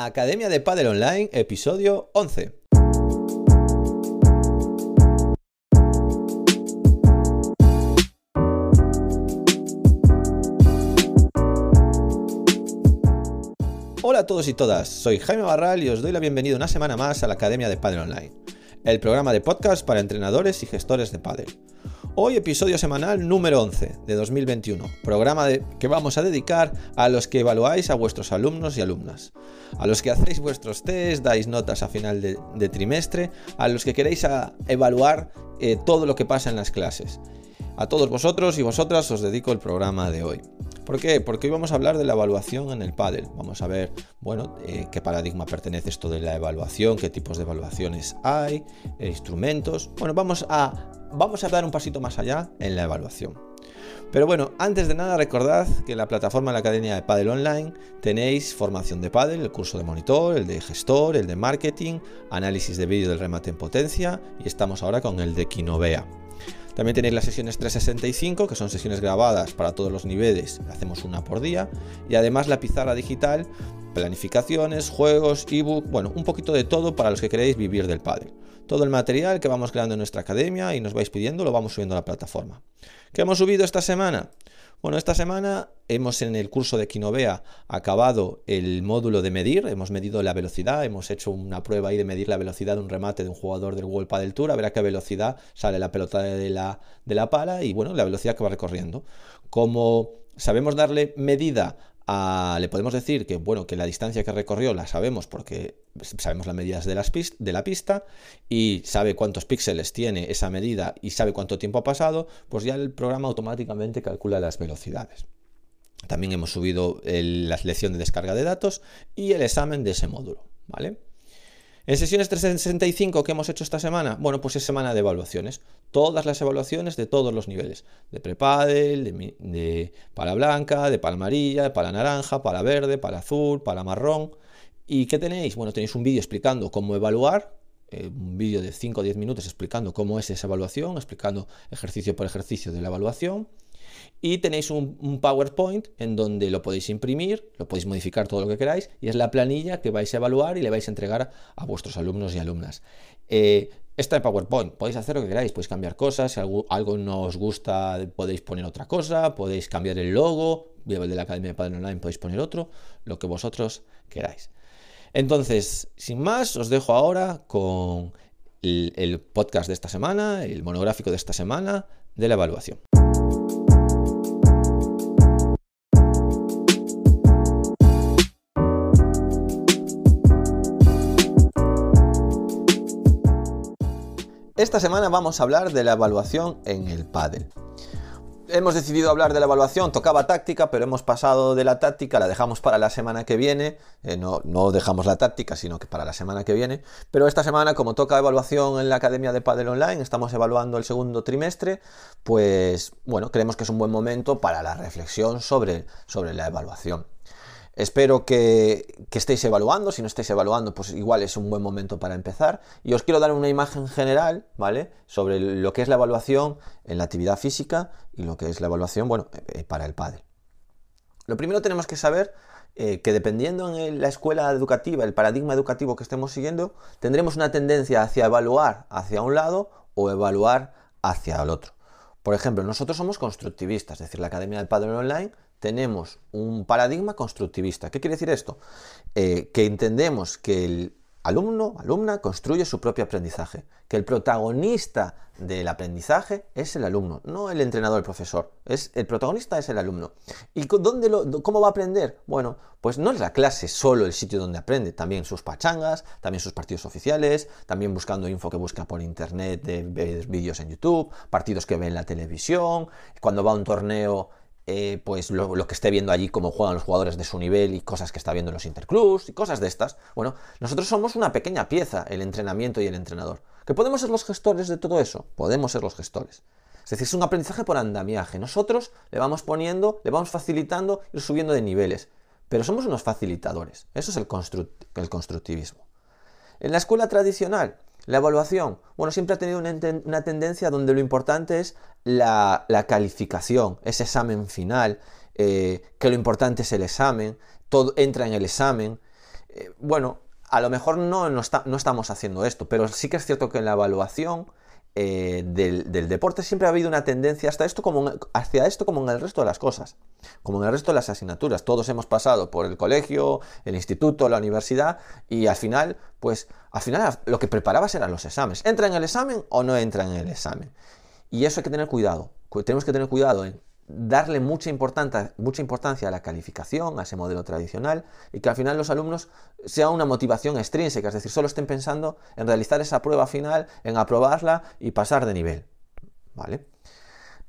Academia de Padel Online, episodio 11. Hola a todos y todas, soy Jaime Barral y os doy la bienvenida una semana más a la Academia de Padel Online, el programa de podcast para entrenadores y gestores de pádel. Hoy episodio semanal número 11 de 2021, programa que vamos a dedicar a los que evaluáis a vuestros alumnos y alumnas, a los que hacéis vuestros test, dais notas a final de, trimestre, a los que queréis evaluar eh, todo lo que pasa en las clases. A todos vosotros y vosotras os dedico el programa de hoy. ¿Por qué? Porque hoy vamos a hablar de la evaluación en el pádel. Vamos a ver, bueno, eh, qué paradigma pertenece esto de la evaluación, qué tipos de evaluaciones hay, eh, instrumentos. Bueno, vamos a vamos a dar un pasito más allá en la evaluación. Pero bueno, antes de nada recordad que en la plataforma de la Academia de Padel Online tenéis formación de Padel, el curso de monitor, el de gestor, el de marketing, análisis de vídeo del remate en potencia y estamos ahora con el de Kinovea. También tenéis las sesiones 365, que son sesiones grabadas para todos los niveles, hacemos una por día, y además la pizarra digital, planificaciones, juegos, ebook, bueno, un poquito de todo para los que queréis vivir del pádel. Todo el material que vamos creando en nuestra academia y nos vais pidiendo lo vamos subiendo a la plataforma. ¿Qué hemos subido esta semana? Bueno, esta semana hemos en el curso de Kinovea acabado el módulo de medir, hemos medido la velocidad, hemos hecho una prueba ahí de medir la velocidad de un remate de un jugador del World Padel Tour, a ver a qué velocidad sale la pelota de la, de la pala y bueno, la velocidad que va recorriendo. Como sabemos darle medida le podemos decir que, bueno, que la distancia que recorrió la sabemos porque sabemos las medidas de, las de la pista y sabe cuántos píxeles tiene esa medida y sabe cuánto tiempo ha pasado, pues ya el programa automáticamente calcula las velocidades. También hemos subido la selección de descarga de datos y el examen de ese módulo, ¿vale? En sesiones 365 que hemos hecho esta semana, bueno, pues es semana de evaluaciones. Todas las evaluaciones de todos los niveles. De prepadel, de, de pala blanca, de pala amarilla, de pala naranja, pala verde, pala azul, pala marrón. ¿Y qué tenéis? Bueno, tenéis un vídeo explicando cómo evaluar, eh, un vídeo de 5 o 10 minutos explicando cómo es esa evaluación, explicando ejercicio por ejercicio de la evaluación. Y tenéis un, PowerPoint en donde lo podéis imprimir, lo podéis modificar todo lo que queráis y es la planilla que vais a evaluar y le vais a entregar a vuestros alumnos y alumnas. Eh, esta de PowerPoint, podéis hacer lo que queráis, podéis cambiar cosas, si algo, no os gusta podéis poner otra cosa, podéis cambiar el logo, de la Academia de Padre Online podéis poner otro, lo que vosotros queráis. Entonces, sin más, os dejo ahora con el podcast de esta semana, el monográfico de esta semana de la evaluación. Esta semana vamos a hablar de la evaluación en el pádel. Hemos decidido hablar de la evaluación, tocaba táctica, pero hemos pasado de la táctica, la dejamos para la semana que viene, eh, no, no, dejamos la táctica, sino que para la semana que viene, pero esta semana como toca evaluación en la Academia de Padel Online, estamos evaluando el segundo trimestre, pues bueno, creemos que es un buen momento para la reflexión sobre, sobre la evaluación. Espero que, estéis evaluando, si no estáis evaluando, pues igual es un buen momento para empezar. Y os quiero dar una imagen general, ¿vale? Sobre lo que es la evaluación en la actividad física y lo que es la evaluación, bueno, eh, para el padre. Lo primero tenemos que saber eh, que dependiendo en la escuela educativa, el paradigma educativo que estemos siguiendo, tendremos una tendencia hacia evaluar hacia un lado o evaluar hacia el otro. Por ejemplo, nosotros somos constructivistas, es decir, la Academia del Padre Online tenemos un paradigma constructivista. ¿Qué quiere decir esto? Eh, que entendemos que el alumno, alumna, construye su propio aprendizaje, que el protagonista del aprendizaje es el alumno, no el entrenador, el profesor. Es, el protagonista es el alumno. ¿Y dónde cómo va a aprender? Bueno, pues no es la clase solo el sitio donde aprende, también sus pachangas, también sus partidos oficiales, también buscando info que busca por internet, de, de vídeos en YouTube, partidos que ve en la televisión, cuando va a un torneo eh, pues lo, que esté viendo allí, cómo juegan los jugadores de su nivel y cosas que está viendo en los interclubs y cosas de estas. Bueno, nosotros somos una pequeña pieza, el entrenamiento y el entrenador. ¿Que podemos ser los gestores de todo eso? Podemos ser los gestores. Es decir, es un aprendizaje por andamiaje. Nosotros le vamos poniendo, le vamos facilitando, y subiendo de niveles. Pero somos unos facilitadores. Eso es el, el constructivismo. En la escuela tradicional, la evaluación, bueno, siempre ha tenido una, tendencia donde lo importante es la, calificación, ese examen final, eh, que lo importante es el examen, todo entra en el examen. Eh, bueno, a lo mejor no, no, no, estamos haciendo esto, pero sí que es cierto que en la evaluación eh, del, deporte siempre ha habido una tendencia hasta esto como hacia esto como en el resto de las cosas, como en el resto de las asignaturas. Todos hemos pasado por el colegio, el instituto, la universidad y al final, pues al final lo que preparabas eran los exámenes. ¿Entra en el examen o no entra en el examen? Y eso hay que tener cuidado. Tenemos que tener cuidado en darle mucha importancia, mucha importancia a la calificación, a ese modelo tradicional, y que al final los alumnos sea una motivación extrínseca, es decir, solo estén pensando en realizar esa prueba final, en aprobarla y pasar de nivel. ¿Vale?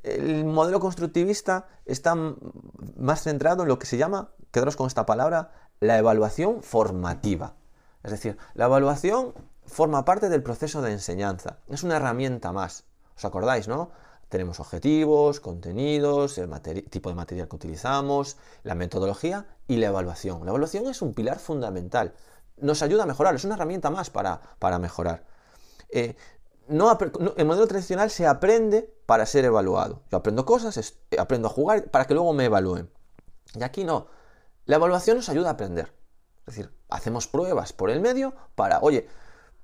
El modelo constructivista está más centrado en lo que se llama, quedaros con esta palabra, la evaluación formativa. Es decir, la evaluación forma parte del proceso de enseñanza, es una herramienta más. ¿Os acordáis, no? Tenemos objetivos, contenidos, el tipo de material que utilizamos, la metodología y la evaluación. La evaluación es un pilar fundamental. Nos ayuda a mejorar, es una herramienta más para, para mejorar. Eh, no, el modelo tradicional se aprende para ser evaluado. Yo aprendo cosas, aprendo a jugar para que luego me evalúen. Y aquí no. La evaluación nos ayuda a aprender. Es decir, hacemos pruebas por el medio para, oye,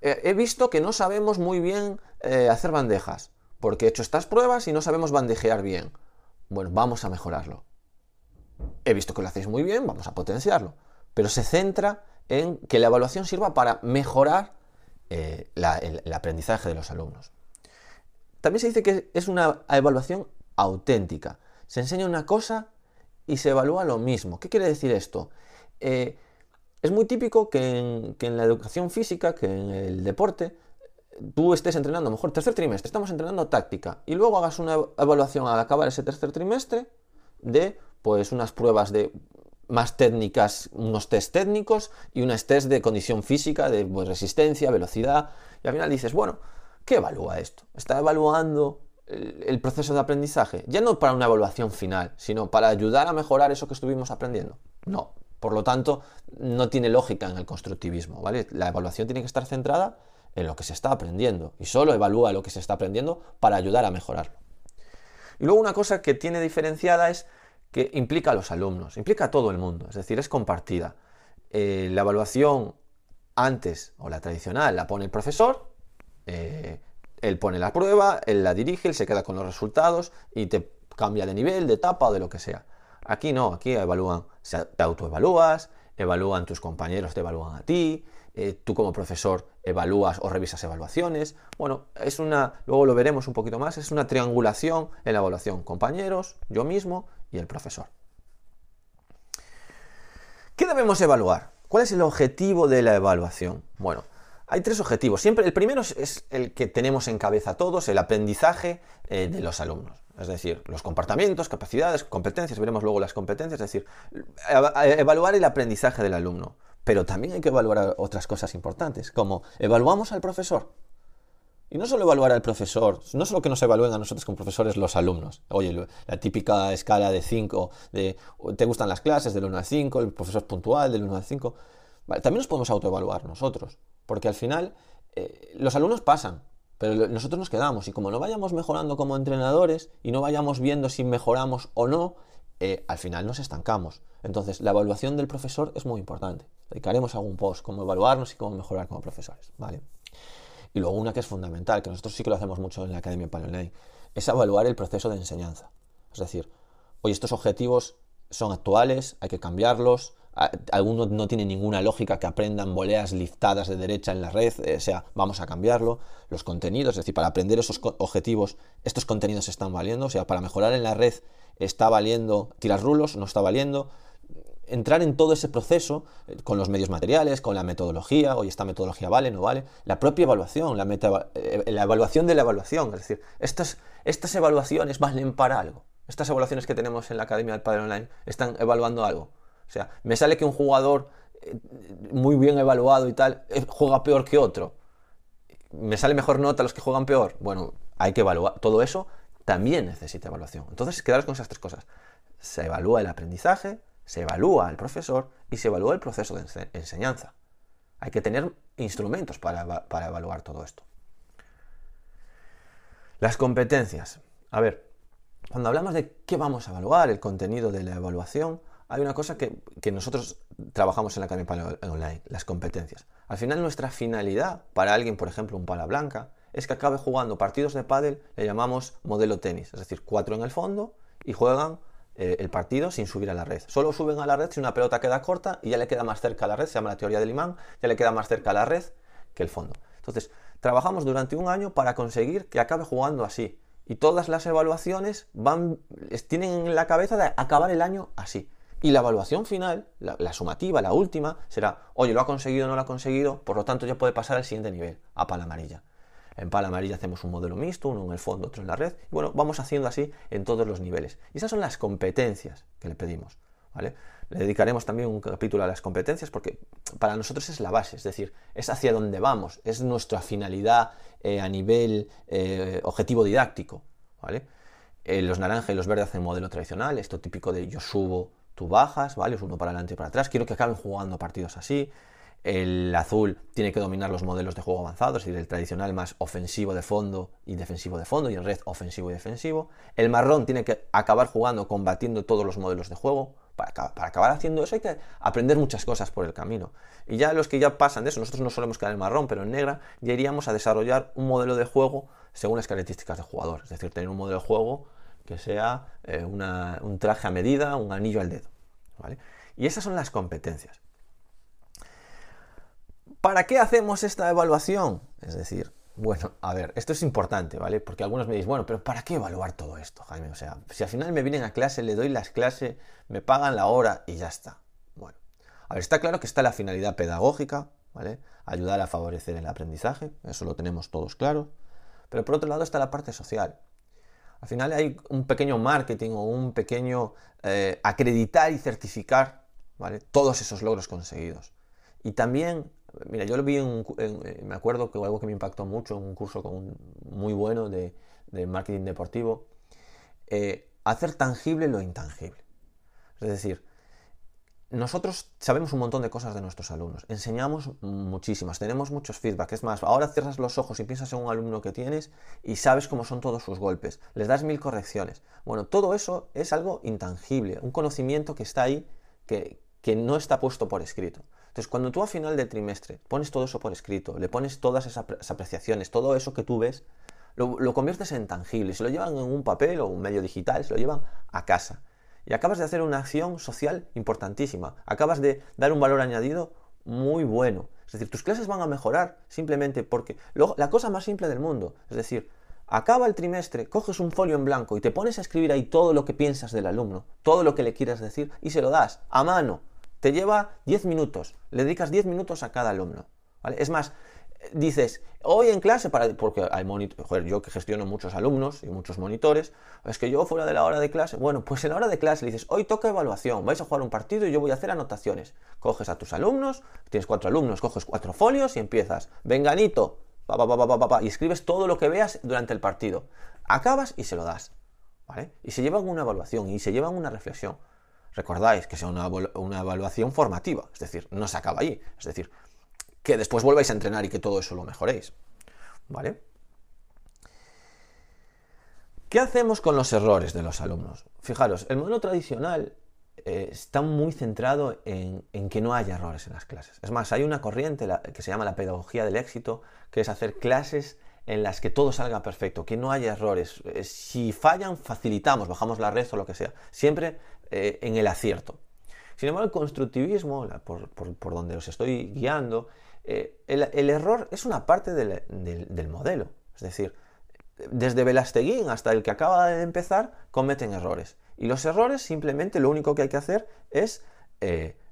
he visto que no sabemos muy bien eh, hacer bandejas porque he hecho estas pruebas y no sabemos bandejear bien. Bueno, vamos a mejorarlo. He visto que lo hacéis muy bien, vamos a potenciarlo. Pero se centra en que la evaluación sirva para mejorar eh, el, aprendizaje de los alumnos. También se dice que es una evaluación auténtica. Se enseña una cosa y se evalúa lo mismo. ¿Qué quiere decir esto? Eh, es muy típico que en, la educación física, que en el deporte, tú estés entrenando, mejor tercer trimestre, estamos entrenando táctica, y luego hagas una evaluación al acabar ese tercer trimestre de pues unas pruebas de más técnicas, unos test técnicos y unas test de condición física, de pues, resistencia, velocidad, y al final dices, bueno, ¿qué evalúa esto? Está evaluando el, proceso de aprendizaje, ya no para una evaluación final, sino para ayudar a mejorar eso que estuvimos aprendiendo. No, por lo tanto, no tiene lógica en el constructivismo, ¿vale? La evaluación tiene que estar centrada en lo que se está aprendiendo y solo evalúa lo que se está aprendiendo para ayudar a mejorarlo. Y luego una cosa que tiene diferenciada es que implica a los alumnos, implica a todo el mundo, es decir, es compartida. Eh, la evaluación antes o la tradicional la pone el profesor, eh, él pone la prueba, él la dirige, él se queda con los resultados y te cambia de nivel, de etapa o de lo que sea. Aquí no, aquí evalúan, te autoevalúas, evalúan tus compañeros, te evalúan a ti, eh, tú como profesor evalúas o revisas evaluaciones. Bueno, es una, luego lo veremos un poquito más, es una triangulación en la evaluación, compañeros, yo mismo y el profesor. ¿Qué debemos evaluar? ¿Cuál es el objetivo de la evaluación? Bueno, hay tres objetivos. Siempre el primero es el que tenemos en cabeza todos, el aprendizaje eh, de los alumnos. Es decir, los comportamientos, capacidades, competencias, veremos luego las competencias, es decir, evaluar el aprendizaje del alumno. Pero también hay que evaluar otras cosas importantes, como evaluamos al profesor. Y no solo evaluar al profesor, no solo que nos evalúen a nosotros como profesores los alumnos. Oye, la típica escala de 5, de te gustan las clases del 1 al 5, el profesor es puntual del 1 al 5. también nos podemos autoevaluar nosotros, porque al final eh, los alumnos pasan, pero nosotros nos quedamos. Y como no vayamos mejorando como entrenadores y no vayamos viendo si mejoramos o no, eh, al final nos estancamos. Entonces, la evaluación del profesor es muy importante. Dedicaremos algún post, cómo evaluarnos y cómo mejorar como profesores, ¿vale? Y luego una que es fundamental, que nosotros sí que lo hacemos mucho en la Academia Online, es evaluar el proceso de enseñanza. Es decir, hoy estos objetivos son actuales, hay que cambiarlos, algunos no tienen ninguna lógica que aprendan voleas liftadas de derecha en la red, eh, o sea, vamos a cambiarlo. Los contenidos, es decir, para aprender esos objetivos, estos contenidos están valiendo, o sea, para mejorar en la red está valiendo tirar rulos, no está valiendo. Entrar en todo ese proceso eh, con los medios materiales, con la metodología, oye, esta metodología vale, no vale, la propia evaluación, la, eh, la evaluación de la evaluación, es decir, estas, estas evaluaciones valen para algo. Estas evaluaciones que tenemos en la Academia del Padre Online están evaluando algo. O sea, me sale que un jugador eh, muy bien evaluado y tal juega peor que otro. Me sale mejor nota los que juegan peor. Bueno, hay que evaluar. Todo eso también necesita evaluación. Entonces, quedaros con esas tres cosas. Se evalúa el aprendizaje, se evalúa el profesor y se evalúa el proceso de enseñanza. Hay que tener instrumentos para, para evaluar todo esto. Las competencias. A ver, cuando hablamos de qué vamos a evaluar, el contenido de la evaluación, hay una cosa que, nosotros trabajamos en la Academia Online, las competencias. Al final nuestra finalidad para alguien, por ejemplo, un pala blanca, es que acabe jugando partidos de pádel, le llamamos modelo tenis, es decir, cuatro en el fondo y juegan eh, el partido sin subir a la red. Solo suben a la red si una pelota queda corta y ya le queda más cerca a la red, se llama la teoría del imán, ya le queda más cerca a la red que el fondo. Entonces, trabajamos durante un año para conseguir que acabe jugando así. Y todas las evaluaciones van, tienen en la cabeza de acabar el año así. Y la evaluación final, la, sumativa, la última, será, oye, lo ha conseguido no lo ha conseguido, por lo tanto ya puede pasar al siguiente nivel, a pala amarilla. En pala amarilla hacemos un modelo mixto, uno en el fondo, otro en la red. Y bueno, vamos haciendo así en todos los niveles. Y esas son las competencias que le pedimos. ¿vale? Le dedicaremos también un capítulo a las competencias porque para nosotros es la base, es decir, es hacia dónde vamos, es nuestra finalidad eh, a nivel eh, objetivo didáctico. ¿vale? Eh, los naranjas y los verdes hacen modelo tradicional, esto típico de yo subo, tú bajas, ¿vale? Es uno para adelante y para atrás. Quiero que acaben jugando partidos así. El azul tiene que dominar los modelos de juego avanzados, es decir, el tradicional más ofensivo de fondo y defensivo de fondo, y el red ofensivo y defensivo. El marrón tiene que acabar jugando, combatiendo todos los modelos de juego. Para, acabar haciendo eso hay que aprender muchas cosas por el camino. Y ya los que ya pasan de eso, nosotros no solemos quedar en marrón, pero en negra, ya iríamos a desarrollar un modelo de juego según las características del jugador. Es decir, tener un modelo de juego que sea eh, un traje a medida, un anillo al dedo. Y esas son las competencias. ¿Para qué hacemos esta evaluación? Es decir, bueno, a ver, esto es importante, ¿vale? Porque algunos me dicen, bueno, pero ¿para qué evaluar todo esto, Jaime? O sea, si al final me vienen a clase, le doy las clases, me pagan la hora y ya está. Bueno, a ver, está claro que está la finalidad pedagógica, ¿vale? Ayudar a favorecer el aprendizaje, eso lo tenemos todos claro. Pero por otro lado está la parte social. Al final hay un pequeño marketing o un pequeño eh, acreditar y certificar, ¿vale? Todos esos logros conseguidos. Y también Mira, yo lo vi, en, eh, me acuerdo que algo que me impactó mucho en un curso muy bueno de, marketing deportivo, eh, hacer tangible lo intangible. Es decir, nosotros sabemos un montón de cosas de nuestros alumnos, enseñamos muchísimas, tenemos muchos feedback. Es más, ahora cierras los ojos y piensas en un alumno que tienes y sabes cómo son todos sus golpes, les das mil correcciones. Bueno, todo eso es algo intangible, un conocimiento que está ahí que, que no está puesto por escrito. Entonces, cuando tú a final de trimestre pones todo eso por escrito, le pones todas esas apreciaciones, todo eso que tú ves, lo, conviertes en tangible, se lo llevan en un papel o un medio digital, se lo llevan a casa. Y acabas de hacer una acción social importantísima, acabas de dar un valor añadido muy bueno. Es decir, tus clases van a mejorar simplemente porque la cosa más simple del mundo, es decir, acaba el trimestre, coges un folio en blanco y te pones a escribir ahí todo lo que piensas del alumno, todo lo que le quieras decir y se lo das a mano te lleva 10 minutos, le dedicas 10 minutos a cada alumno. Es más, dices, hoy en clase, para, porque hay yo que gestiono muchos alumnos y muchos monitores, es que yo fuera de la hora de clase, bueno, pues en la hora de clase le dices, hoy toca evaluación, vais a jugar un partido y yo voy a hacer anotaciones. Coges a tus alumnos, tienes cuatro alumnos, coges cuatro folios y empiezas, venganito, pa, pa, pa, y escribes todo lo que veas durante el partido. Acabas y se lo das. Y se llevan una evaluación y se llevan una reflexión recordáis que sea una, evaluación formativa, es decir, no se acaba ahí, es decir, que después volváis a entrenar y que todo eso lo mejoréis. ¿Vale? ¿Qué hacemos con los errores de los alumnos? Fijaros, el modelo tradicional eh, está muy centrado en, que no haya errores en las clases. Es más, hay una corriente que se llama la pedagogía del éxito, que es hacer clases en las que todo salga perfecto, que no haya errores. Eh, si fallan, facilitamos, bajamos la red o lo que sea. Siempre eh, en el acierto. Sin embargo, el constructivismo, por, donde os estoy guiando, eh, el, error es una parte del, modelo. Es decir, desde Velasteguín hasta el que acaba de empezar, cometen errores. Y los errores simplemente lo único que hay que hacer es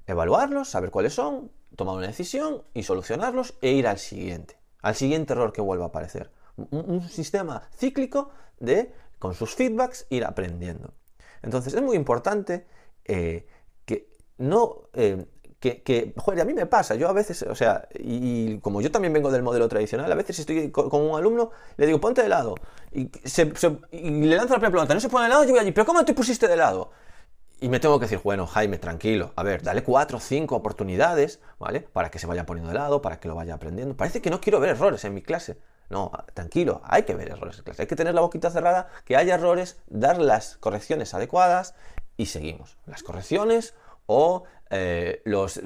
evaluarlos, saber cuáles son, tomar una decisión y solucionarlos e ir al siguiente, al siguiente error que vuelva a aparecer. un sistema cíclico de, con sus feedbacks, ir aprendiendo. Entonces es muy importante eh, que no... Eh, que, joder, a mí me pasa, yo a veces, o sea, y, como yo también vengo del modelo tradicional, a veces estoy con, un alumno, le digo, ponte de lado, y, le lanzo la primera pregunta, no se pone de lado, yo voy allí, pero ¿cómo te pusiste de lado? Y me tengo que decir, bueno, Jaime, tranquilo, a ver, dale cuatro o cinco oportunidades, ¿vale? Para que se vaya poniendo de lado, para que lo vaya aprendiendo. Parece que no quiero ver errores en mi clase. No, tranquilo, hay que ver errores en clase, hay que tener la boquita cerrada, que haya errores, dar las correcciones adecuadas y seguimos. Las correcciones o eh, los,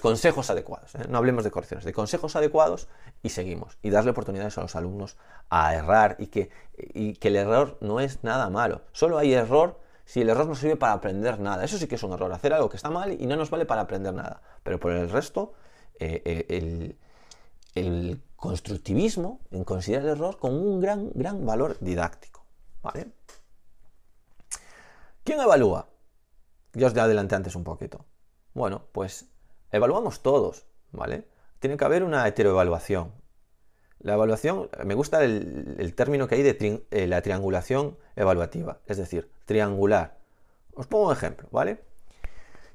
consejos adecuados. ¿eh? No hablemos de correcciones, de consejos adecuados y seguimos. Y darle oportunidades a los alumnos a errar y que, y que el error no es nada malo. Solo hay error si el error no sirve para aprender nada. Eso sí que es un error, hacer algo que está mal y no nos vale para aprender nada. Pero por el resto, eh, el, el, constructivismo en considera el error con un gran, gran valor didáctico. ¿Vale? ¿Quién evalúa? Yo os adelanté antes un poquito. Bueno, pues evaluamos todos, ¿vale? Tiene que haber una heteroevaluación. La evaluación, me gusta el, término que hay de eh, la triangulación evaluativa, es decir, triangular. Os pongo un ejemplo, ¿vale?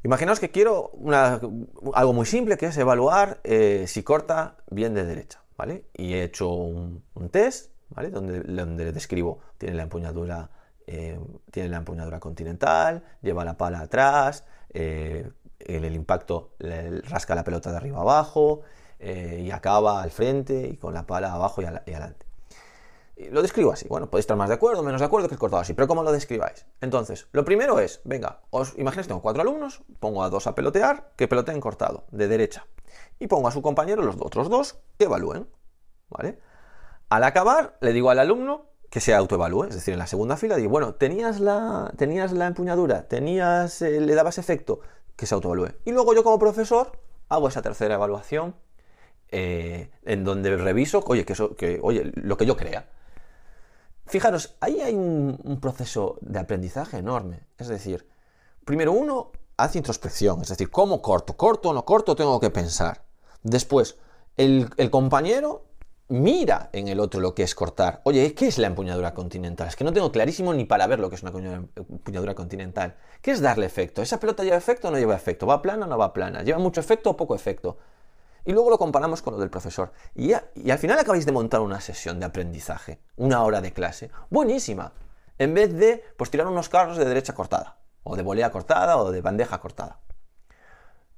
Imaginaos que quiero algo muy simple que es evaluar eh, si corta bien de derecha, ¿vale? Y he hecho un, test, ¿vale? Donde, donde describo, tiene la empuñadura eh, tiene la empuñadura continental, lleva la pala atrás, eh, el, impacto rasca la pelota de arriba abajo eh, y acaba al frente y con la pala abajo y, adelante. lo describo así. Bueno, podéis estar más de acuerdo, menos de acuerdo que es cortado así, pero ¿cómo lo describáis? Entonces, lo primero es, venga, os imagináis, tengo cuatro alumnos, pongo a dos a pelotear, que peloteen cortado, de derecha. Y pongo a su compañero, los otros dos, que evalúen. ¿Vale? Al acabar, le digo al alumno que se autoevalúe. Es decir, en la segunda fila digo, bueno, tenías la, tenías la empuñadura, tenías, eh, le dabas efecto, que se autoevalúe. Y luego yo como profesor hago esa tercera evaluación eh, en donde reviso, oye, que, eso, oye, lo que yo crea. Fijaros, ahí hay un, proceso de aprendizaje enorme. Es decir, primero uno hace introspección, es decir, ¿cómo corto? ¿Corto o no corto? Tengo que pensar. Después, el, el compañero mira en el otro lo que es cortar. Oye, ¿qué es la empuñadura continental? Es que no tengo clarísimo ni para ver lo que es una empuñadura continental. ¿Qué es darle efecto? ¿Esa pelota lleva efecto o no lleva efecto? ¿Va plana o no va plana? ¿Lleva mucho efecto o poco efecto? Y luego lo comparamos con lo del profesor. Y, al final acabáis de montar una sesión de aprendizaje, una hora de clase. Buenísima. En vez de pues, tirar unos carros de derecha cortada, o de volea cortada, o de bandeja cortada.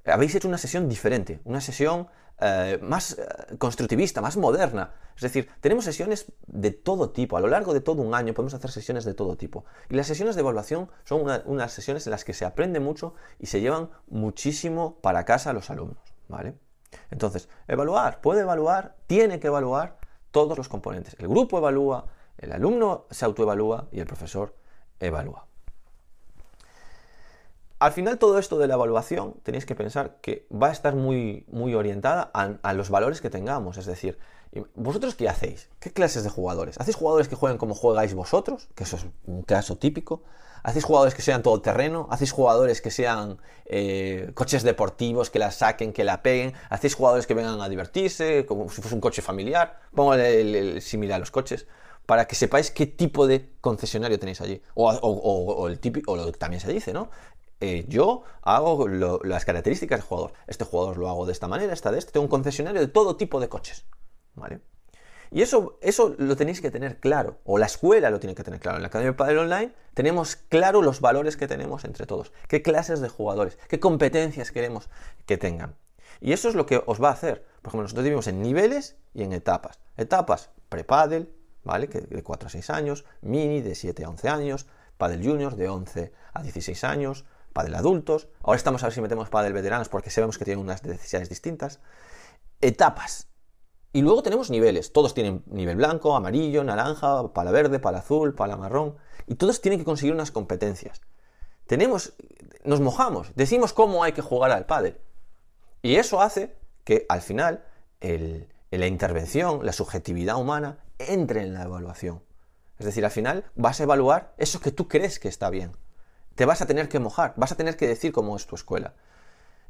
Habéis hecho una sesión diferente, una sesión eh, más eh, constructivista, más moderna. Es decir, tenemos sesiones de todo tipo. A lo largo de todo un año podemos hacer sesiones de todo tipo. Y las sesiones de evaluación son unas sesiones en las que se aprende mucho y se llevan muchísimo para casa los alumnos. ¿vale? Entonces, evaluar, puede evaluar, tiene que evaluar todos los componentes. El grupo evalúa, el alumno se autoevalúa y el profesor evalúa. Al final todo esto de la evaluación tenéis que pensar que va a estar muy, muy orientada a, los valores que tengamos. Es decir, ¿vosotros qué hacéis? ¿Qué clases de jugadores? ¿Hacéis jugadores que jueguen como juegáis vosotros? Que eso es un caso típico. ¿Hacéis jugadores que sean todoterreno? ¿Hacéis jugadores que sean eh, coches deportivos, que la saquen, que la peguen? ¿Hacéis jugadores que vengan a divertirse, como si fuese un coche familiar? Pongo el, similar a los coches para que sepáis qué tipo de concesionario tenéis allí. O, el típico, o también se dice, ¿no? Eh, yo hago las características del jugador. Este jugador lo hago de esta manera, esta de este. Tengo un concesionario de todo tipo de coches. ¿Vale? Y eso, eso lo tenéis que tener claro, o la escuela lo tiene que tener claro. En la Academia de Padre Online tenemos claro los valores que tenemos entre todos, qué clases de jugadores, qué competencias queremos que tengan. Y eso es lo que os va a hacer. Por ejemplo, nosotros vivimos en niveles y en etapas. Etapas pre-paddle, ¿vale? Que de 4 a 6 años, mini de 7 a 11 años, paddle juniors de 11 a 16 años, del adultos. Ahora estamos a ver si metemos del veteranos porque sabemos que tienen unas necesidades distintas. Etapas. Y luego tenemos niveles. Todos tienen nivel blanco, amarillo, naranja, pala verde, pala azul, pala marrón. Y todos tienen que conseguir unas competencias. Tenemos, nos mojamos, decimos cómo hay que jugar al pádel. Y eso hace que al final la intervención, la subjetividad humana entre en la evaluación. Es decir, al final vas a evaluar eso que tú crees que está bien te vas a tener que mojar, vas a tener que decir cómo es tu escuela.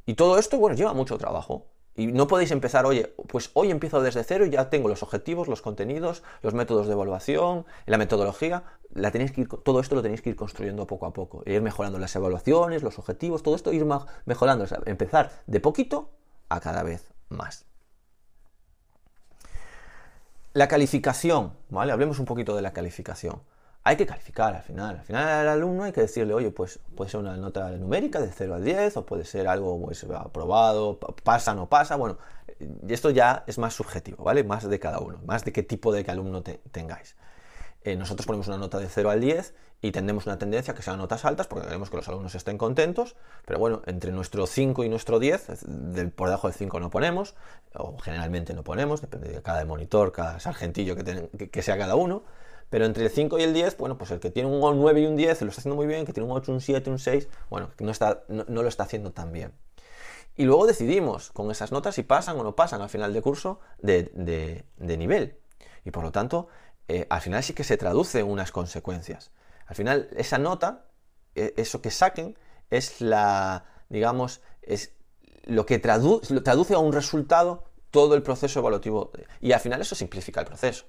Y todo esto, bueno, lleva mucho trabajo. Y no podéis empezar, oye, pues hoy empiezo desde cero y ya tengo los objetivos, los contenidos, los métodos de evaluación, la metodología. La tenéis que ir, todo esto lo tenéis que ir construyendo poco a poco. E ir mejorando las evaluaciones, los objetivos, todo esto, ir mejorando. empezar de poquito a cada vez más. La calificación, ¿vale? Hablemos un poquito de la calificación hay que calificar al final. Al final al alumno hay que decirle, oye, pues puede ser una nota numérica de 0 a 10 o puede ser algo pues, aprobado, pasa, no pasa. Bueno, esto ya es más subjetivo, ¿vale? Más de cada uno, más de qué tipo de alumno tengáis. eh, nosotros ponemos una nota de 0 al 10 y tendemos una tendencia a que sean notas altas porque queremos que los alumnos estén contentos, pero bueno, entre nuestro 5 y nuestro 10, por debajo del 5 no ponemos, o generalmente no ponemos, depende de cada monitor, cada sargentillo que, que, sea cada uno, pero entre el 5 y el 10, bueno, pues el que tiene un 9 y un 10 lo está haciendo muy bien, que tiene un 8, un 7, un 6, bueno, no, está, no, lo está haciendo tan bien. Y luego decidimos con esas notas si pasan o no pasan al final de curso de, nivel. Y por lo tanto, eh, al final sí que se traduce unas consecuencias. Al final, esa nota, e, eso que saquen, es la, digamos, es lo que traduce a un resultado todo el proceso evaluativo. Y al final eso simplifica el proceso.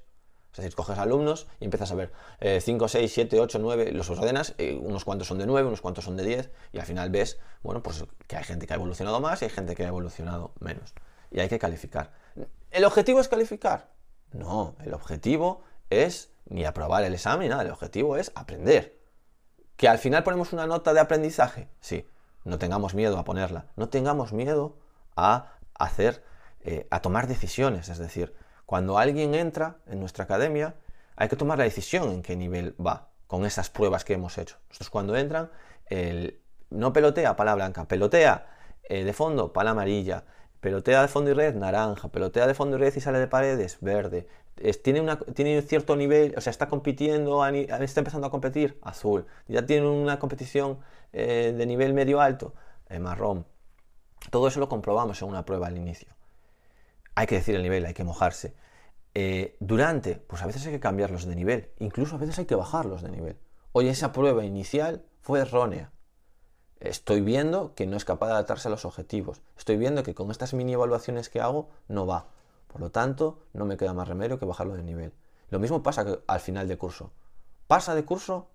Es decir, coges alumnos y empiezas a ver 5, 6, 7, 8, 9, los ordenas, eh, unos cuantos son de 9, unos cuantos son de 10, y al final ves, bueno, pues que hay gente que ha evolucionado más y hay gente que ha evolucionado menos. Y hay que calificar. ¿El objetivo es calificar? No, el objetivo es ni aprobar el examen, nada, el objetivo es aprender. ¿Que al final ponemos una nota de aprendizaje? Sí, no tengamos miedo a ponerla, no tengamos miedo a hacer, eh, a tomar decisiones, es decir, cuando alguien entra en nuestra academia, hay que tomar la decisión en qué nivel va con esas pruebas que hemos hecho. Cuando entran, el, no pelotea pala blanca, pelotea eh, de fondo pala amarilla, pelotea de fondo y red naranja, pelotea de fondo y red y sale de paredes verde, tiene un cierto nivel, o sea, está compitiendo, está empezando a competir, azul. Ya tiene una competición eh, de nivel medio alto, eh, marrón. Todo eso lo comprobamos en una prueba al inicio. Hay que decir el nivel, hay que mojarse. Eh, durante, pues a veces hay que cambiarlos de nivel, incluso a veces hay que bajarlos de nivel. Oye, esa prueba inicial fue errónea. Estoy viendo que no es capaz de adaptarse a los objetivos. Estoy viendo que con estas mini evaluaciones que hago no va. Por lo tanto, no me queda más remedio que bajarlo de nivel. Lo mismo pasa al final de curso. Pasa de curso,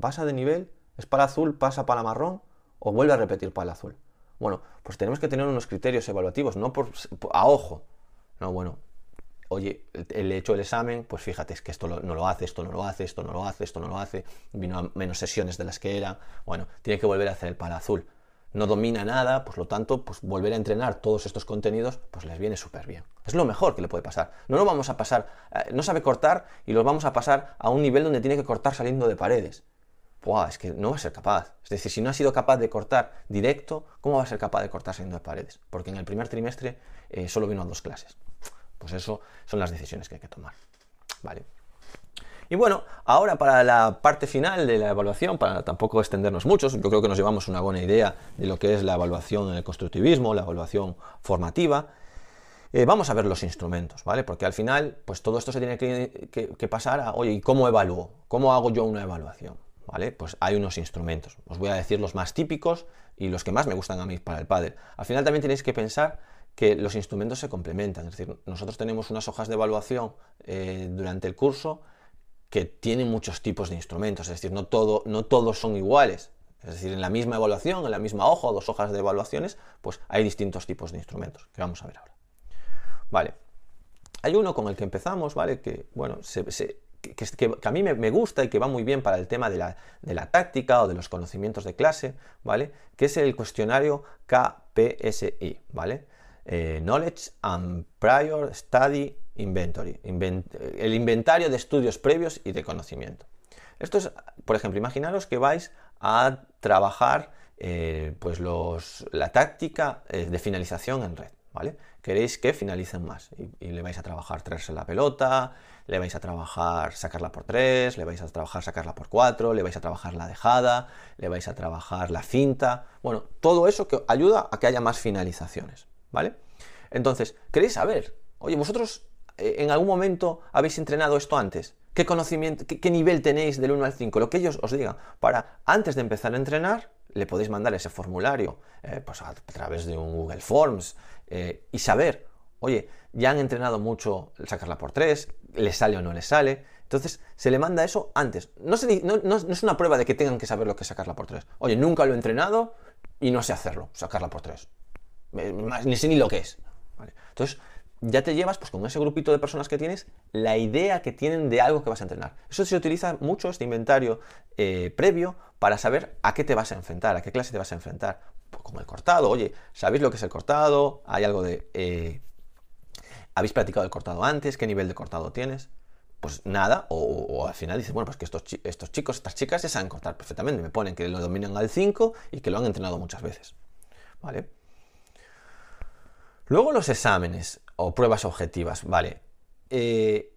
pasa de nivel, es para azul, pasa para marrón o vuelve a repetir para azul. Bueno, pues tenemos que tener unos criterios evaluativos, no por, a ojo. No, bueno, oye, he hecho el examen, pues fíjate, es que esto no lo hace, esto no lo hace, esto no lo hace, esto no lo hace, vino a menos sesiones de las que era. Bueno, tiene que volver a hacer el para azul no domina nada, pues lo tanto, pues volver a entrenar todos estos contenidos, pues les viene súper bien. Es lo mejor que le puede pasar. No lo vamos a pasar, eh, no sabe cortar y los vamos a pasar a un nivel donde tiene que cortar saliendo de paredes. Buah, es que no va a ser capaz. Es decir, si no ha sido capaz de cortar directo, ¿cómo va a ser capaz de cortar saliendo de paredes? Porque en el primer trimestre eh, solo vino a dos clases. Pues eso son las decisiones que hay que tomar. Vale. Y bueno, ahora para la parte final de la evaluación, para tampoco extendernos mucho, yo creo que nos llevamos una buena idea de lo que es la evaluación en el constructivismo, la evaluación formativa. Eh, vamos a ver los instrumentos, ¿vale? Porque al final, pues todo esto se tiene que, pasar a, oye, ¿y cómo evalúo? ¿Cómo hago yo una evaluación? ¿Vale? Pues hay unos instrumentos. Os voy a decir los más típicos y los que más me gustan a mí para el padre. Al final también tenéis que pensar que los instrumentos se complementan. Es decir, nosotros tenemos unas hojas de evaluación eh, durante el curso que tienen muchos tipos de instrumentos, es decir, no, todo, no todos son iguales. Es decir, en la misma evaluación, en la misma hoja o dos hojas de evaluaciones, pues hay distintos tipos de instrumentos, que vamos a ver ahora. Vale. Hay uno con el que empezamos, ¿vale? Que, bueno, que, a mí me, gusta y que va muy bien para el tema de la, de la, táctica o de los conocimientos de clase, ¿vale? Que es el cuestionario KPSI, ¿vale? Eh, Knowledge and Prior Study Inventory, el inventario de estudios previos y de conocimiento. Esto es, por ejemplo, imaginaros que vais a trabajar eh, pues la táctica eh, de finalización en red, ¿vale? Queréis que finalicen más y, le vais a trabajar tres en la pelota, le vais a trabajar sacarla por tres, le vais a trabajar sacarla por cuatro, le vais a trabajar la dejada, le vais a trabajar la finta, bueno, todo eso que ayuda a que haya más finalizaciones, ¿vale? Entonces, ¿queréis saber? Oye, vosotros eh, ¿En algún momento habéis entrenado esto antes? ¿Qué conocimiento, qué, nivel tenéis del 1 al 5? Lo que ellos os digan. Para, antes de empezar a entrenar, le podéis mandar ese formulario eh, pues a, través de un Google Forms eh, y saber, oye, ya han entrenado mucho sacarla por 3, le sale o no le sale. Entonces, se le manda eso antes. No, es una prueba de que tengan que saber lo que es sacarla por 3. Oye, nunca lo he entrenado y no sé hacerlo, sacarla por 3. Ni sé ni lo que es. Entonces, ya te llevas pues con ese grupito de personas que tienes la idea que tienen de algo que vas a entrenar. Eso se utiliza mucho, este inventario eh, previo, para saber a qué te vas a enfrentar, a qué clase te vas a enfrentar. Pues como el cortado, oye, ¿sabéis lo que es el cortado? ¿Hay algo de... Eh, ¿Habéis practicado el cortado antes? ¿Qué nivel de cortado tienes? pues nada, o, al final dices, bueno, pues que estos, estos chicos, estas chicas se saben cortar perfectamente, me ponen que lo dominan al 5 y que lo han entrenado muchas veces. ¿Vale? Luego los exámenes o pruebas objetivas, ¿vale? Eh,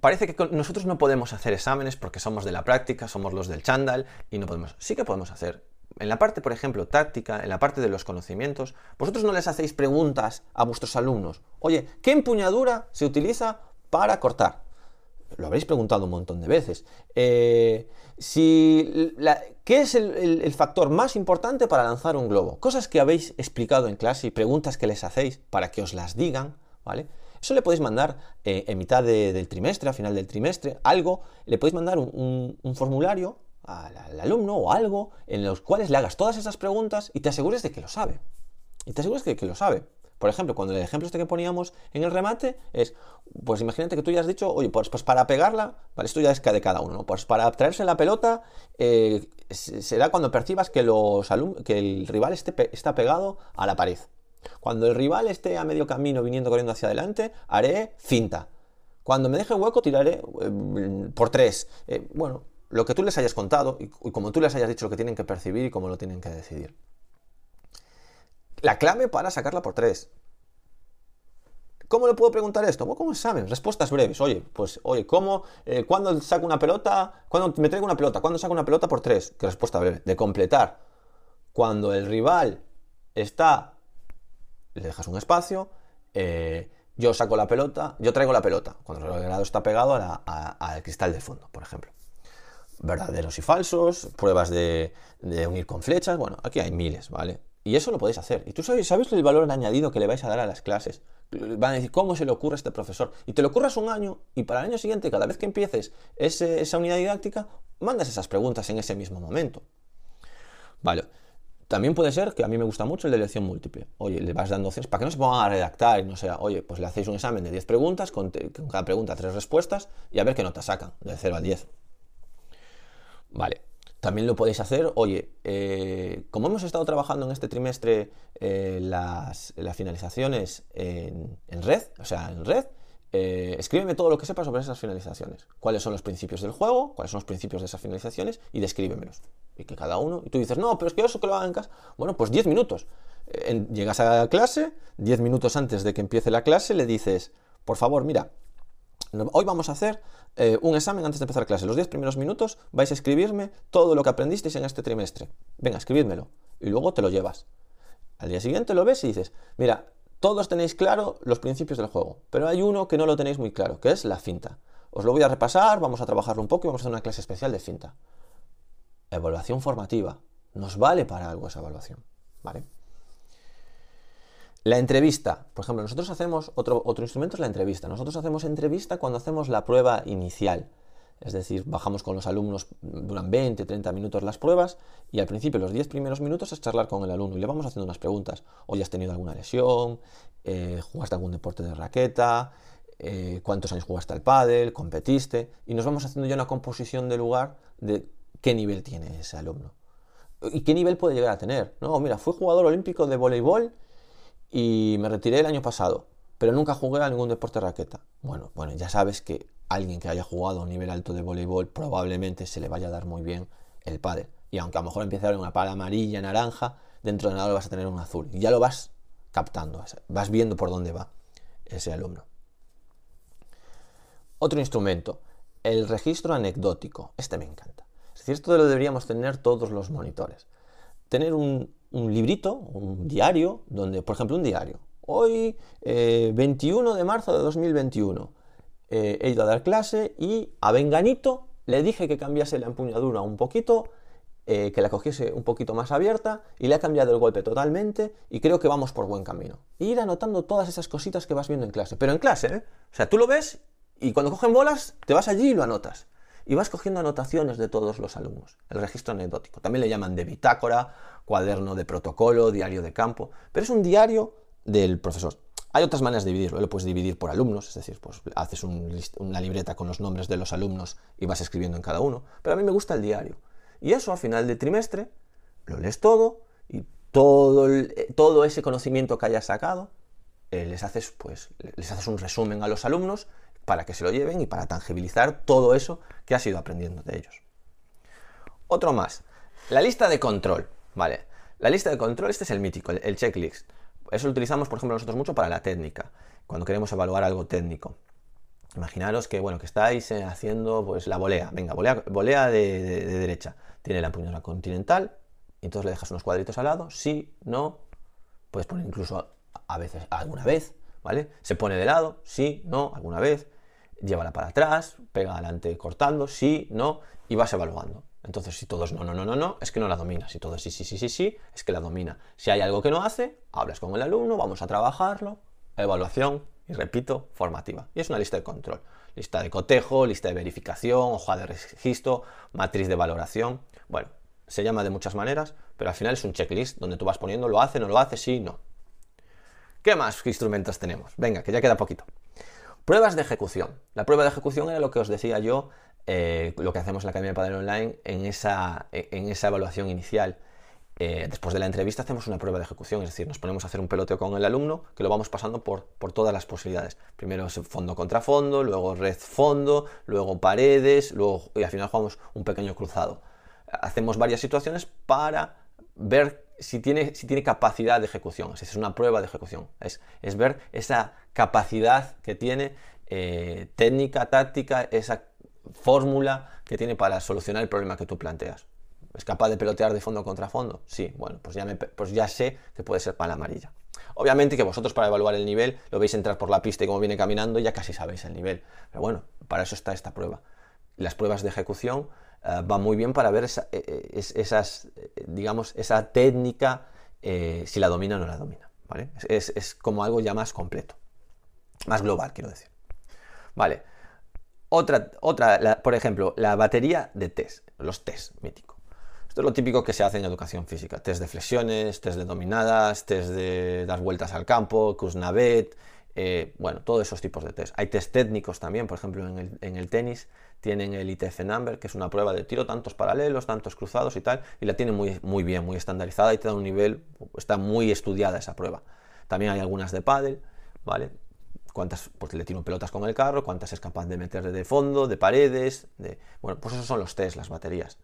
parece que nosotros no podemos hacer exámenes porque somos de la práctica, somos los del chándal y no podemos. Sí que podemos hacer. En la parte, por ejemplo, táctica, en la parte de los conocimientos, vosotros no les hacéis preguntas a vuestros alumnos. Oye, ¿qué empuñadura se utiliza para cortar? Lo habréis preguntado un montón de veces. Eh, si ¿Qué es el, factor más importante para lanzar un globo? Cosas que habéis explicado en clase y preguntas que les hacéis para que os las digan, ¿vale? Eso le podéis mandar eh, en mitad del trimestre, a final del trimestre, algo, le podéis mandar un, formulario al, alumno o algo en los cuales le hagas todas esas preguntas y te asegures de que lo sabe. Y te asegures de que lo sabe. Por ejemplo, cuando el ejemplo este que poníamos en el remate es, pues imagínate que tú ya has dicho, oye, pues, pues para pegarla, vale, esto ya es de cada uno, ¿no? Pues para traerse la pelota eh, será cuando percibas que, los que el rival esté, está pegado a la pared. Cuando el rival esté a medio camino viniendo corriendo hacia adelante, haré cinta. Cuando me deje hueco, tiraré eh, por tres. Eh, bueno, lo que tú les hayas contado y, como tú les hayas dicho lo que tienen que percibir y cómo lo tienen que decidir. La clave para sacarla por tres. ¿Cómo le puedo preguntar esto? ¿Cómo examen? Respuestas breves. Oye, pues, oye, ¿cómo, eh, ¿cuándo saco una pelota? ¿Cuándo me traigo una pelota? ¿Cuándo saco una pelota por tres? ¿Qué respuesta breve? De completar. Cuando el rival está le dejas un espacio, eh, yo saco la pelota, yo traigo la pelota, cuando el grado está pegado al cristal de fondo, por ejemplo. Verdaderos y falsos, pruebas de, unir con flechas, bueno, aquí hay miles, ¿vale? Y eso lo podéis hacer. Y tú sabes, sabes el valor añadido que le vais a dar a las clases. Van a decir, ¿cómo se le ocurre a este profesor? Y te lo ocurras un año y para el año siguiente, cada vez que empieces esa unidad didáctica, mandas esas preguntas en ese mismo momento. Vale. También puede ser que a mí me gusta mucho el de elección múltiple. Oye, le vas dando opciones para que no se pongan a redactar y no sea, oye, pues le hacéis un examen de 10 preguntas, con, cada pregunta 3 respuestas y a ver qué nota sacan, de 0 al 10. Vale. También lo podéis hacer, oye, eh, como hemos estado trabajando en este trimestre eh, las, finalizaciones en, red, o sea, en red, eh, escríbeme todo lo que sepas sobre esas finalizaciones. ¿Cuáles son los principios del juego? ¿Cuáles son los principios de esas finalizaciones? Y descríbemelos y que cada uno, y tú dices, no, pero es que eso que lo hagan en casa, bueno, pues 10 minutos. llegas a la clase, 10 minutos antes de que empiece la clase, le dices, por favor, mira, hoy vamos a hacer eh, un examen antes de empezar la clase. Los 10 primeros minutos vais a escribirme todo lo que aprendisteis en este trimestre. Venga, escribidmelo. Y luego te lo llevas. Al día siguiente lo ves y dices, mira, todos tenéis claro los principios del juego, pero hay uno que no lo tenéis muy claro, que es la finta. Os lo voy a repasar, vamos a trabajarlo un poco y vamos a hacer una clase especial de finta evaluación formativa. Nos vale para algo esa evaluación. ¿Vale? La entrevista. Por ejemplo, nosotros hacemos, otro, otro instrumento es la entrevista. Nosotros hacemos entrevista cuando hacemos la prueba inicial. Es decir, bajamos con los alumnos, duran 20, 30 minutos las pruebas y al principio, los 10 primeros minutos es charlar con el alumno y le vamos haciendo unas preguntas. Hoy has tenido alguna lesión, eh, jugaste algún deporte de raqueta, eh, cuántos años jugaste al pádel, competiste y nos vamos haciendo ya una composición de lugar de qué nivel tiene ese alumno. ¿Y qué nivel puede llegar a tener? No, mira, fui jugador olímpico de voleibol y me retiré el año pasado, pero nunca jugué a ningún deporte de raqueta. Bueno, bueno, ya sabes que alguien que haya jugado a un nivel alto de voleibol probablemente se le vaya a dar muy bien el pádel. Y aunque a lo mejor empiece a dar una pala amarilla, naranja, dentro de nada lo vas a tener un azul. Y ya lo vas captando, vas viendo por dónde va ese alumno. Otro instrumento, el registro anecdótico. Este me encanta. Si esto lo deberíamos tener todos los monitores. Tener un, librito, un diario, donde, por ejemplo, un diario. Hoy, 21 eh, de marzo de 2021, eh, he ido a dar clase y a Benganito le dije que cambiase la empuñadura un poquito, eh, que la cogiese un poquito más abierta y le ha cambiado el golpe totalmente y creo que vamos por buen camino. ir anotando todas esas cositas que vas viendo en clase. Pero en clase, ¿eh? O sea, tú lo ves y cuando cogen bolas, te vas allí y lo anotas y vas cogiendo anotaciones de todos los alumnos. El registro anecdótico. También le llaman de bitácora, cuaderno de protocolo, diario de campo, pero es un diario del profesor. Hay otras maneras de dividirlo, lo puedes dividir por alumnos, es decir, pues haces una libreta con los nombres de los alumnos y vas escribiendo en cada uno, pero a mí me gusta el diario. Y eso a final de trimestre lo lees todo y todo, eh, todo ese conocimiento que hayas sacado, eh, les, haces, pues, les haces un resumen a los alumnos para que se lo lleven y para tangibilizar todo eso que has ido aprendiendo de ellos. Otro más, la lista de control, ¿vale? La lista de control, este es el mítico, el, checklist. Eso lo utilizamos, por ejemplo, nosotros mucho para la técnica, cuando queremos evaluar algo técnico. Imaginaros que, bueno, que estáis eh, haciendo pues la volea, venga, volea, de, derecha. Tiene la empuñadura continental, y entonces le dejas unos cuadritos al lado, sí, no, puedes poner incluso a veces, alguna vez, ¿vale? Se pone de lado, sí, no, alguna vez, llévala para atrás, pega adelante cortando, sí, no, y vas evaluando. Entonces, si todo no, no, no, no, no, es que no la domina. Si todo sí, sí, sí, sí, sí, es que la domina. Si hay algo que no hace, hablas con el alumno, vamos a trabajarlo, evaluación, y repito, formativa. Y es una lista de control. Lista de cotejo, lista de verificación, hoja de registro, matriz de valoración. Bueno, se llama de muchas maneras, pero al final es un checklist donde tú vas poniendo lo hace, no lo hace, sí, no. ¿Qué más instrumentos tenemos? Venga, que ya queda poquito. Pruebas de ejecución. La prueba de ejecución era lo que os decía yo, eh, lo que hacemos en la Academia de Padre Online en esa, en esa evaluación inicial. Eh, después de la entrevista hacemos una prueba de ejecución, es decir, nos ponemos a hacer un peloteo con el alumno que lo vamos pasando por, por todas las posibilidades. Primero es fondo contra fondo, luego red fondo, luego paredes, luego, y al final jugamos un pequeño cruzado. Hacemos varias situaciones para ver si tiene, si tiene capacidad de ejecución. Es una prueba de ejecución. Es, es ver esa capacidad que tiene eh, técnica, táctica, esa fórmula que tiene para solucionar el problema que tú planteas. ¿Es capaz de pelotear de fondo contra fondo? Sí, bueno, pues ya, pues ya sé que puede ser para la amarilla. Obviamente que vosotros para evaluar el nivel lo veis entrar por la pista y cómo viene caminando ya casi sabéis el nivel. Pero bueno, para eso está esta prueba. Las pruebas de ejecución uh, van muy bien para ver esa, eh, eh, esas, digamos, esa técnica, si la domina o no la domina. ¿vale? Es, como algo ya más completo, más global, quiero decir. Vale. Otra, otra por ejemplo, la batería de test, los test míticos. Esto es lo típico que se hace en educación física. Test de flexiones, test de dominadas, test de dar vueltas al campo, Kuznavet, eh, bueno, todos esos tipos de test. Hay test técnicos también, por ejemplo, en el, tenis tienen el ITF Number, que es una prueba de tiro, tantos paralelos, tantos cruzados y tal, y la tienen muy, muy bien, muy estandarizada y te da un nivel, está muy estudiada esa prueba. También hay algunas de pádel, ¿vale? cuántas pues le tiro pelotas con el carro, cuántas es capaz de meter de fondo, de paredes, de bueno, pues esos son los test, las baterías.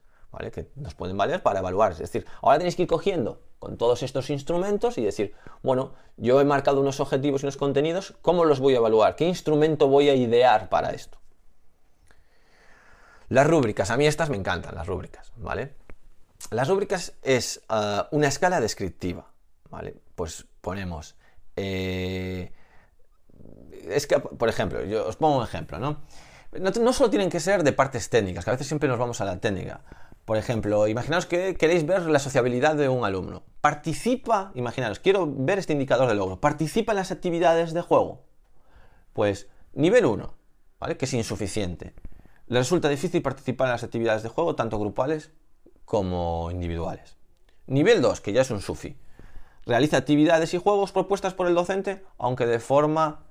Que nos pueden valer para evaluar. Es decir, ahora tenéis que ir cogiendo con todos estos instrumentos y decir, bueno, yo he marcado unos objetivos y unos contenidos, ¿cómo los voy a evaluar? ¿Qué instrumento voy a idear para esto? Las rúbricas, a mí estas me encantan, las rúbricas, ¿vale? Las rúbricas es ah, una escala descriptiva, ¿vale? Pues ponemos... Eh, es que, por ejemplo, yo os pongo un ejemplo. ¿no? No solo tienen que ser de partes técnicas, que a veces siempre nos vamos a la técnica. Por ejemplo, imaginaos que queréis ver la sociabilidad de un alumno. Participa, imaginaos, quiero ver este indicador de logro. ¿Participa en las actividades de juego? Pues nivel 1, ¿vale? Que es insuficiente. Le resulta difícil participar en las actividades de juego, tanto grupales como individuales. Nivel 2, que ya es un sufi. Realiza actividades y juegos propuestas por el docente, aunque de forma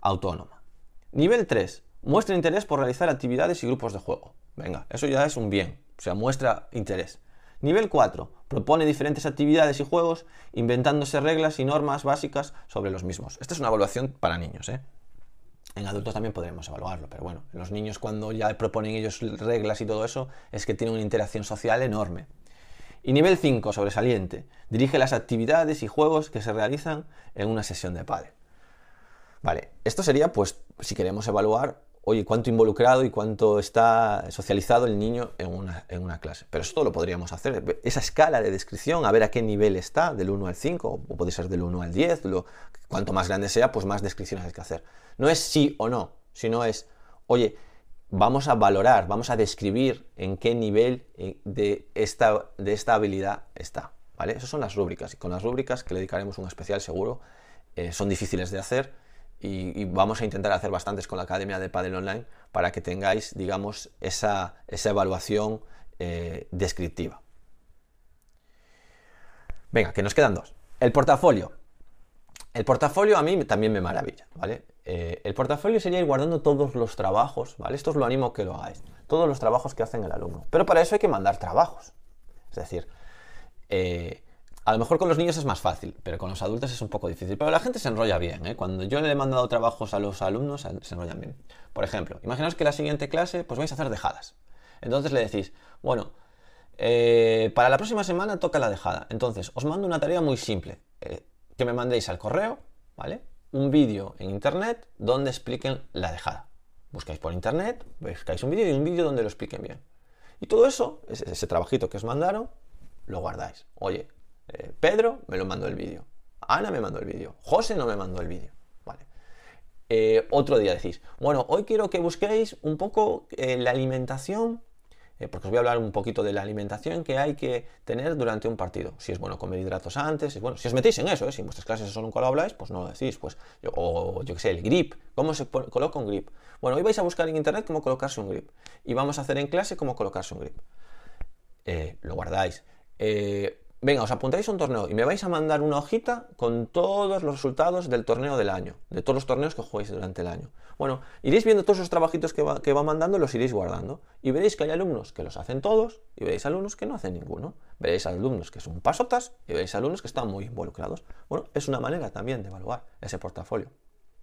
autónoma. Nivel 3. Muestra interés por realizar actividades y grupos de juego. Venga, eso ya es un bien o sea, muestra interés. Nivel 4. Propone diferentes actividades y juegos, inventándose reglas y normas básicas sobre los mismos. Esta es una evaluación para niños, ¿eh? En adultos también podremos evaluarlo, pero bueno, los niños cuando ya proponen ellos reglas y todo eso, es que tienen una interacción social enorme. Y nivel 5, sobresaliente. Dirige las actividades y juegos que se realizan en una sesión de padre. Vale, esto sería, pues, si queremos evaluar oye, cuánto involucrado y cuánto está socializado el niño en una, clase. Pero esto lo podríamos hacer. Esa escala de descripción, a ver a qué nivel está, del 1 al 5, o puede ser del 1 al 10, cuanto más grande sea, pues más descripciones hay que hacer. No es sí o no, sino es, oye, vamos a valorar, vamos a describir en qué nivel eh, de esta, de esta habilidad está. ¿vale? Esas son las rúbricas, y con las rúbricas, que le dedicaremos un especial seguro, eh, son difíciles de hacer y, vamos a intentar hacer bastantes con la Academia de Padel Online para que tengáis, digamos, esa, evaluación eh, descriptiva. Venga, que nos quedan dos. El portafolio. El portafolio a mí también me maravilla, ¿vale? Eh, el portafolio sería ir guardando todos los trabajos, ¿vale? Esto os lo animo que lo hagáis. Todos los trabajos que hacen el alumno. Pero para eso hay que mandar trabajos. Es decir, eh, A lo mejor con los niños es más fácil, pero con los adultos es un poco difícil. Pero la gente se enrolla bien. ¿eh? Cuando yo le he mandado trabajos a los alumnos, se enrollan bien. Por ejemplo, imaginaos que la siguiente clase pues vais a hacer dejadas. Entonces le decís, bueno, eh, para la próxima semana toca la dejada. Entonces, os mando una tarea muy simple. Eh, que me mandéis al correo, ¿vale? Un vídeo en internet donde expliquen la dejada. Buscáis por internet, buscáis un vídeo y un vídeo donde lo expliquen bien. Y todo eso, ese, ese trabajito que os mandaron, lo guardáis. Oye, eh, Pedro me lo mandó el vídeo. Ana me mandó el vídeo. José no me mandó el vídeo. Vale. Eh, otro día decís, bueno, hoy quiero que busquéis un poco eh, la alimentación, porque os voy a hablar un poquito de la alimentación que hay que tener durante un partido. Si es bueno comer hidratos antes, bueno, si os metéis en eso, si en vuestras clases solo nunca lo habláis, pues no lo decís. Pues, o yo qué sé, el grip, ¿cómo se coloca un grip? Bueno, hoy vais a buscar en internet cómo colocarse un grip. Y vamos a hacer en clase cómo colocarse un grip. lo guardáis venga, os apuntáis a un torneo y me vais a mandar una hojita con todos los resultados del torneo del año, de todos los torneos que juguéis durante el año. Bueno, iréis viendo todos esos trabajitos que va, que va mandando, los iréis guardando y veréis que hay alumnos que los hacen todos y veréis alumnos que no hacen ninguno. Veréis alumnos que son pasotas y veréis alumnos que están muy involucrados. Bueno, es una manera también de evaluar ese portafolio.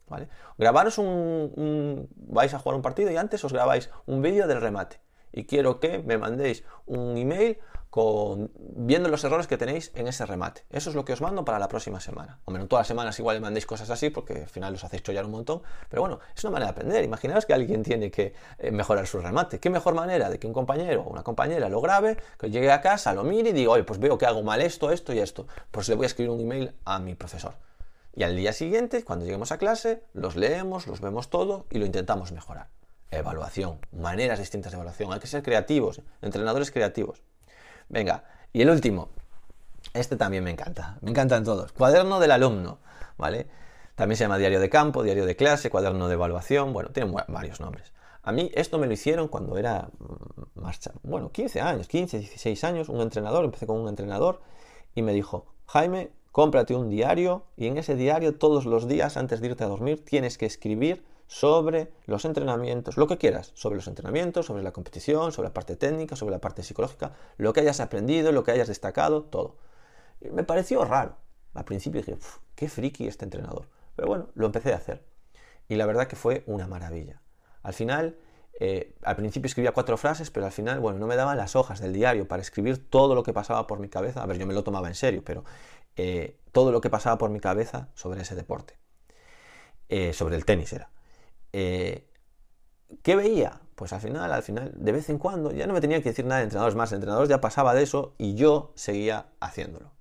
¿Vale? Grabaros un, vais a jugar un partido y antes os grabáis un vídeo del remate y quiero que me mandéis un email con, viendo los errores que tenéis en ese remate. Eso es lo que os mando para la próxima semana. O menos todas las semanas igual mandéis cosas así porque al final os hacéis chollar un montón. Pero bueno, es una manera de aprender. Imaginaos que alguien tiene que eh, mejorar su remate. ¿Qué mejor manera de que un compañero o una compañera lo grabe, que llegue a casa, lo mire y diga, oye, pues veo que hago mal esto, esto y esto. Pues le voy a escribir un email a mi profesor. Y al día siguiente, cuando lleguemos a clase, los leemos, los vemos todo y lo intentamos mejorar. Evaluación, maneras distintas de evaluación. Hay que ser creativos, entrenadores creativos. Venga, y el último. Este también me encanta. Me encantan todos. Cuaderno del alumno, ¿vale? También se llama diario de campo, diario de clase, cuaderno de evaluación. Bueno, tiene varios nombres. A mí esto me lo hicieron cuando era mm, más, bueno, 15 años, 15, 16 años, un entrenador, empecé con un entrenador y me dijo, Jaime, cómprate un diario y en ese diario todos los días antes de irte a dormir tienes que escribir sobre los entrenamientos, lo que quieras, sobre los entrenamientos, sobre la competición, sobre la parte técnica, sobre la parte psicológica, lo que hayas aprendido, lo que hayas destacado, todo. me pareció raro. Al principio dije, qué friki este entrenador. Pero bueno, lo empecé a hacer. Y la verdad que fue una maravilla. Al final, eh, al principio escribía cuatro frases, pero al final, bueno, no me daban las hojas del diario para escribir todo lo que pasaba por mi cabeza. A ver, yo me lo tomaba en serio, pero eh, todo lo que pasaba por mi cabeza sobre ese deporte. Eh, sobre el tenis era. Eh, ¿Qué veía? Pues al final, al final, de vez en cuando, ya no me tenía que decir nada de entrenadores más, entrenadores ya pasaba de eso y yo seguía haciéndolo.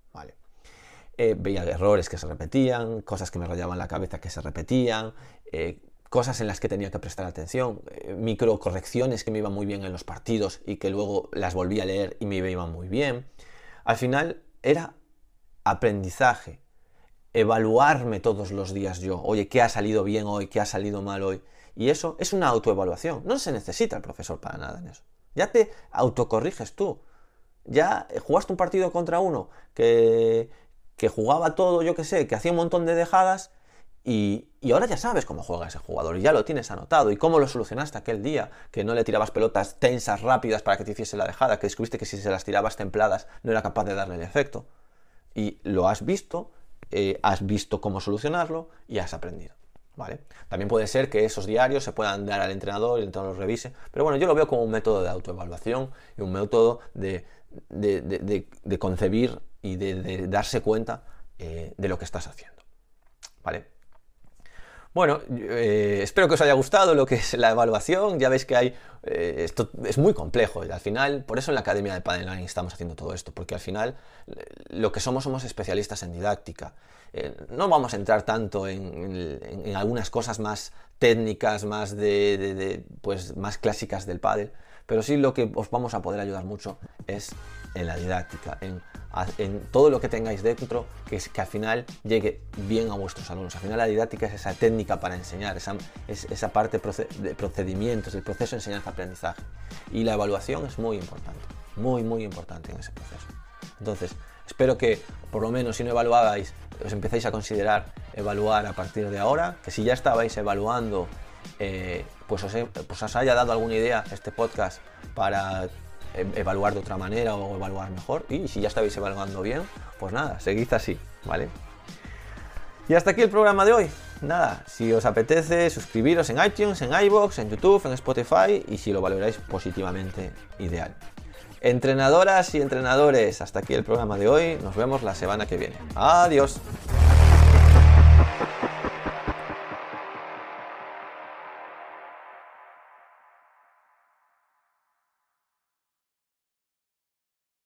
Eh, veía errores que se repetían, cosas que me rayaban la cabeza que se repetían, eh, cosas en las que tenía que prestar atención, microcorrecciones que me iban muy bien en los partidos y que luego las volví a leer y me iban muy bien. Al final era aprendizaje, evaluarme todos los días yo. Oye, ¿qué ha salido bien hoy? ¿Qué ha salido mal hoy? Y eso es una autoevaluación. No se necesita el profesor para nada en eso. Ya te autocorriges tú. Ya jugaste un partido contra uno que, que jugaba todo, yo qué sé, que hacía un montón de dejadas y, y, ahora ya sabes cómo juega ese jugador y ya lo tienes anotado y cómo lo solucionaste aquel día, que no le tirabas pelotas tensas, rápidas para que te hiciese la dejada, que descubriste que si se las tirabas templadas no era capaz de darle el efecto. Y lo has visto eh, has visto cómo solucionarlo y has aprendido. ¿Vale? También puede ser que esos diarios se puedan dar al entrenador y el entrenador los revise, pero bueno, yo lo veo como un método de autoevaluación y un método de, concebir y de, darse cuenta eh, de lo que estás haciendo. ¿Vale? Bueno, eh, espero que os haya gustado lo que es la evaluación. Ya veis que hay. Eh, esto es muy complejo y al final, por eso en la Academia de Learning estamos haciendo todo esto, porque al final lo que somos somos especialistas en didáctica. Eh, no vamos a entrar tanto en, algunas cosas más técnicas, más de, pues más clásicas del pádel, pero sí lo que os vamos a poder ayudar mucho es en la didáctica, todo lo que tengáis dentro, que, es, que al final llegue bien a vuestros alumnos. Al final la didáctica es esa técnica para enseñar, esa, es, esa parte de procedimientos, el proceso de enseñanza-aprendizaje. Y la evaluación es muy importante, muy, muy importante en ese proceso. Entonces, espero que por lo menos si no evaluabais, os empecéis a considerar evaluar a partir de ahora, que si ya estabais evaluando, eh, pues, os pues os haya dado alguna idea este podcast para evaluar de otra manera o evaluar mejor. Y si ya estabais evaluando bien, pues nada, seguid así, ¿vale? Y hasta aquí el programa de hoy. Nada, si os apetece, suscribiros en iTunes, en iBox, en YouTube, en Spotify y si lo valoráis positivamente, ideal. Entrenadoras y entrenadores, hasta aquí el programa de hoy. Nos vemos la semana que viene. Adiós.